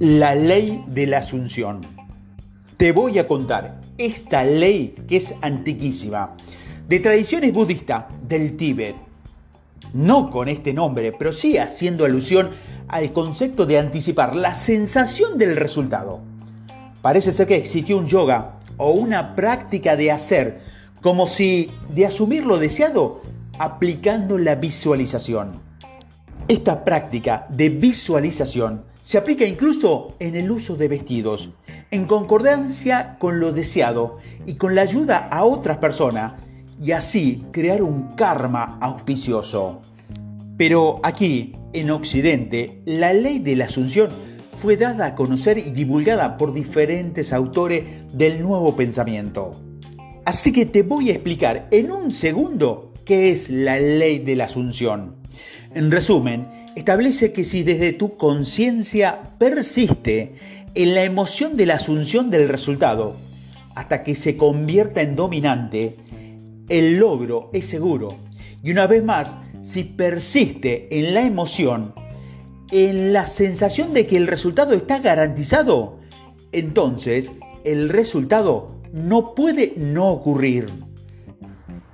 La ley de la asunción. Te voy a contar esta ley que es antiquísima, de tradiciones budistas del Tíbet. No con este nombre, pero sí haciendo alusión al concepto de anticipar la sensación del resultado. Parece ser que existió un yoga o una práctica de hacer como si de asumir lo deseado aplicando la visualización. Esta práctica de visualización se aplica incluso en el uso de vestidos, en concordancia con lo deseado y con la ayuda a otras personas y así crear un karma auspicioso. Pero aquí, en Occidente, la ley de la asunción fue dada a conocer y divulgada por diferentes autores del nuevo pensamiento. Así que te voy a explicar en un segundo qué es la ley de la asunción. En resumen, establece que si desde tu conciencia persiste en la emoción de la asunción del resultado, hasta que se convierta en dominante, el logro es seguro. Y una vez más, si persiste en la emoción, en la sensación de que el resultado está garantizado, entonces el resultado no puede no ocurrir.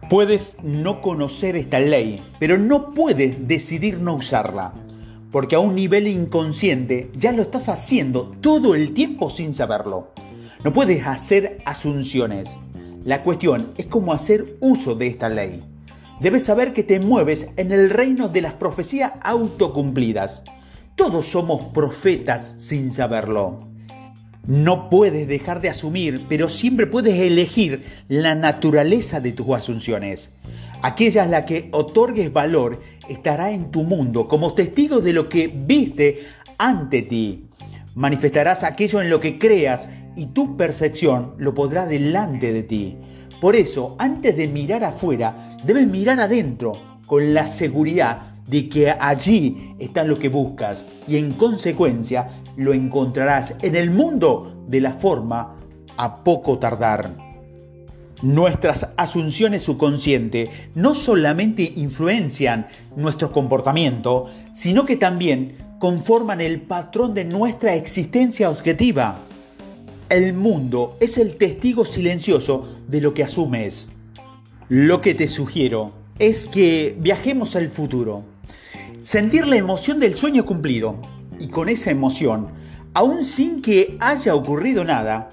Puedes no conocer esta ley, pero no puedes decidir no usarla, porque a un nivel inconsciente ya lo estás haciendo todo el tiempo sin saberlo. No puedes hacer asunciones. La cuestión es cómo hacer uso de esta ley. Debes saber que te mueves en el reino de las profecías autocumplidas. Todos somos profetas sin saberlo. No puedes dejar de asumir, pero siempre puedes elegir la naturaleza de tus asunciones. Aquella a la que otorgues valor estará en tu mundo como testigo de lo que viste ante ti. Manifestarás aquello en lo que creas y tu percepción lo podrá delante de ti. Por eso, antes de mirar afuera, debes mirar adentro con la seguridad de que allí está lo que buscas y en consecuencia lo encontrarás en el mundo de la forma a poco tardar. Nuestras asunciones subconscientes no solamente influencian nuestro comportamiento, sino que también conforman el patrón de nuestra existencia objetiva. El mundo es el testigo silencioso de lo que asumes. Lo que te sugiero es que viajemos al futuro. Sentir la emoción del sueño cumplido y con esa emoción, aún sin que haya ocurrido nada,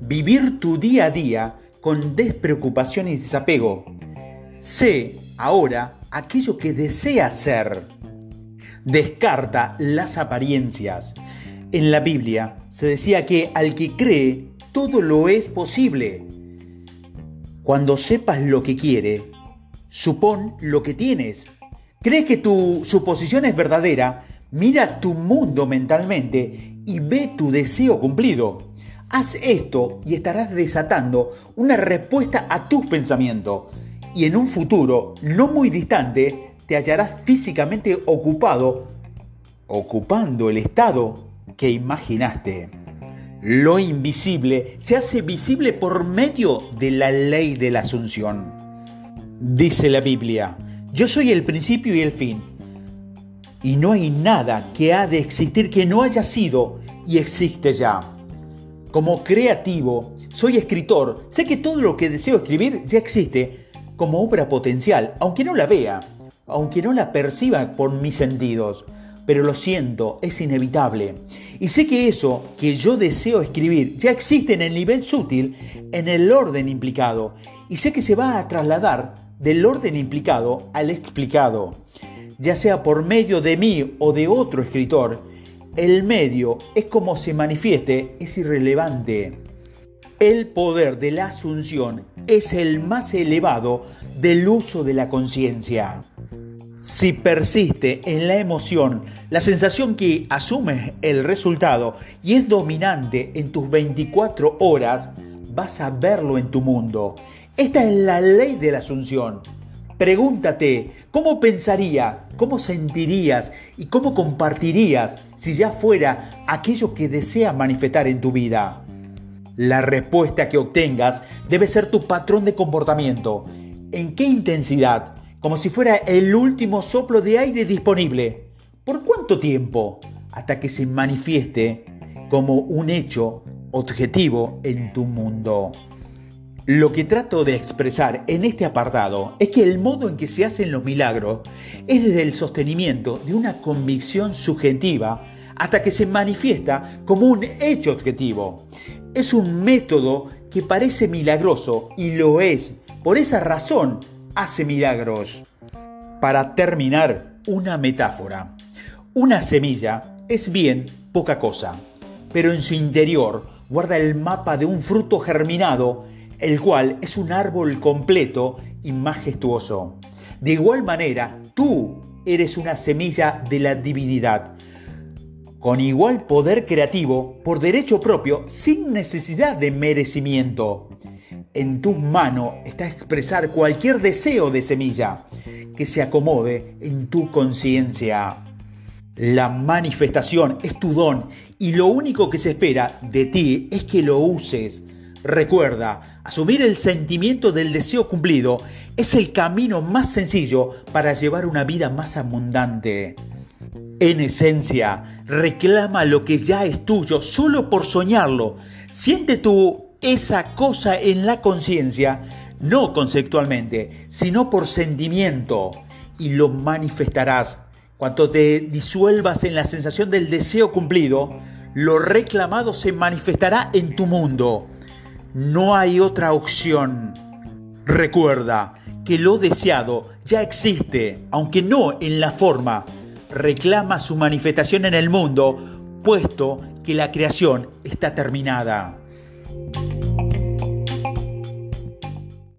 vivir tu día a día con despreocupación y desapego. Sé ahora aquello que deseas ser. Descarta las apariencias. En la Biblia se decía que al que cree, todo lo es posible. Cuando sepas lo que quiere, supón lo que tienes. ¿Crees que tu suposición es verdadera? Mira tu mundo mentalmente y ve tu deseo cumplido. Haz esto y estarás desatando una respuesta a tus pensamientos. Y en un futuro no muy distante te hallarás físicamente ocupado, ocupando el estado que imaginaste. Lo invisible se hace visible por medio de la ley de la asunción. Dice la Biblia, yo soy el principio y el fin y no hay nada que ha de existir que no haya sido y existe ya. Como creativo, soy escritor, sé que todo lo que deseo escribir ya existe como obra potencial, aunque no la vea, aunque no la perciba por mis sentidos, pero lo siento, es inevitable. Y sé que eso que yo deseo escribir ya existe en el nivel sutil, en el orden implicado, y sé que se va a trasladar del orden implicado al explicado ya sea por medio de mí o de otro escritor, el medio es como se manifieste, es irrelevante. El poder de la asunción es el más elevado del uso de la conciencia. Si persiste en la emoción, la sensación que asumes el resultado y es dominante en tus 24 horas, vas a verlo en tu mundo. Esta es la ley de la asunción. Pregúntate, ¿cómo pensaría, cómo sentirías y cómo compartirías si ya fuera aquello que deseas manifestar en tu vida? La respuesta que obtengas debe ser tu patrón de comportamiento. ¿En qué intensidad? Como si fuera el último soplo de aire disponible. ¿Por cuánto tiempo? Hasta que se manifieste como un hecho objetivo en tu mundo. Lo que trato de expresar en este apartado es que el modo en que se hacen los milagros es desde el sostenimiento de una convicción subjetiva hasta que se manifiesta como un hecho objetivo. Es un método que parece milagroso y lo es. Por esa razón hace milagros. Para terminar, una metáfora. Una semilla es bien poca cosa, pero en su interior guarda el mapa de un fruto germinado el cual es un árbol completo y majestuoso. De igual manera, tú eres una semilla de la divinidad, con igual poder creativo, por derecho propio, sin necesidad de merecimiento. En tus manos está expresar cualquier deseo de semilla que se acomode en tu conciencia. La manifestación es tu don y lo único que se espera de ti es que lo uses Recuerda, asumir el sentimiento del deseo cumplido es el camino más sencillo para llevar una vida más abundante. En esencia, reclama lo que ya es tuyo solo por soñarlo. Siente tú esa cosa en la conciencia, no conceptualmente, sino por sentimiento, y lo manifestarás. Cuando te disuelvas en la sensación del deseo cumplido, lo reclamado se manifestará en tu mundo. No hay otra opción. Recuerda que lo deseado ya existe, aunque no en la forma. Reclama su manifestación en el mundo, puesto que la creación está terminada.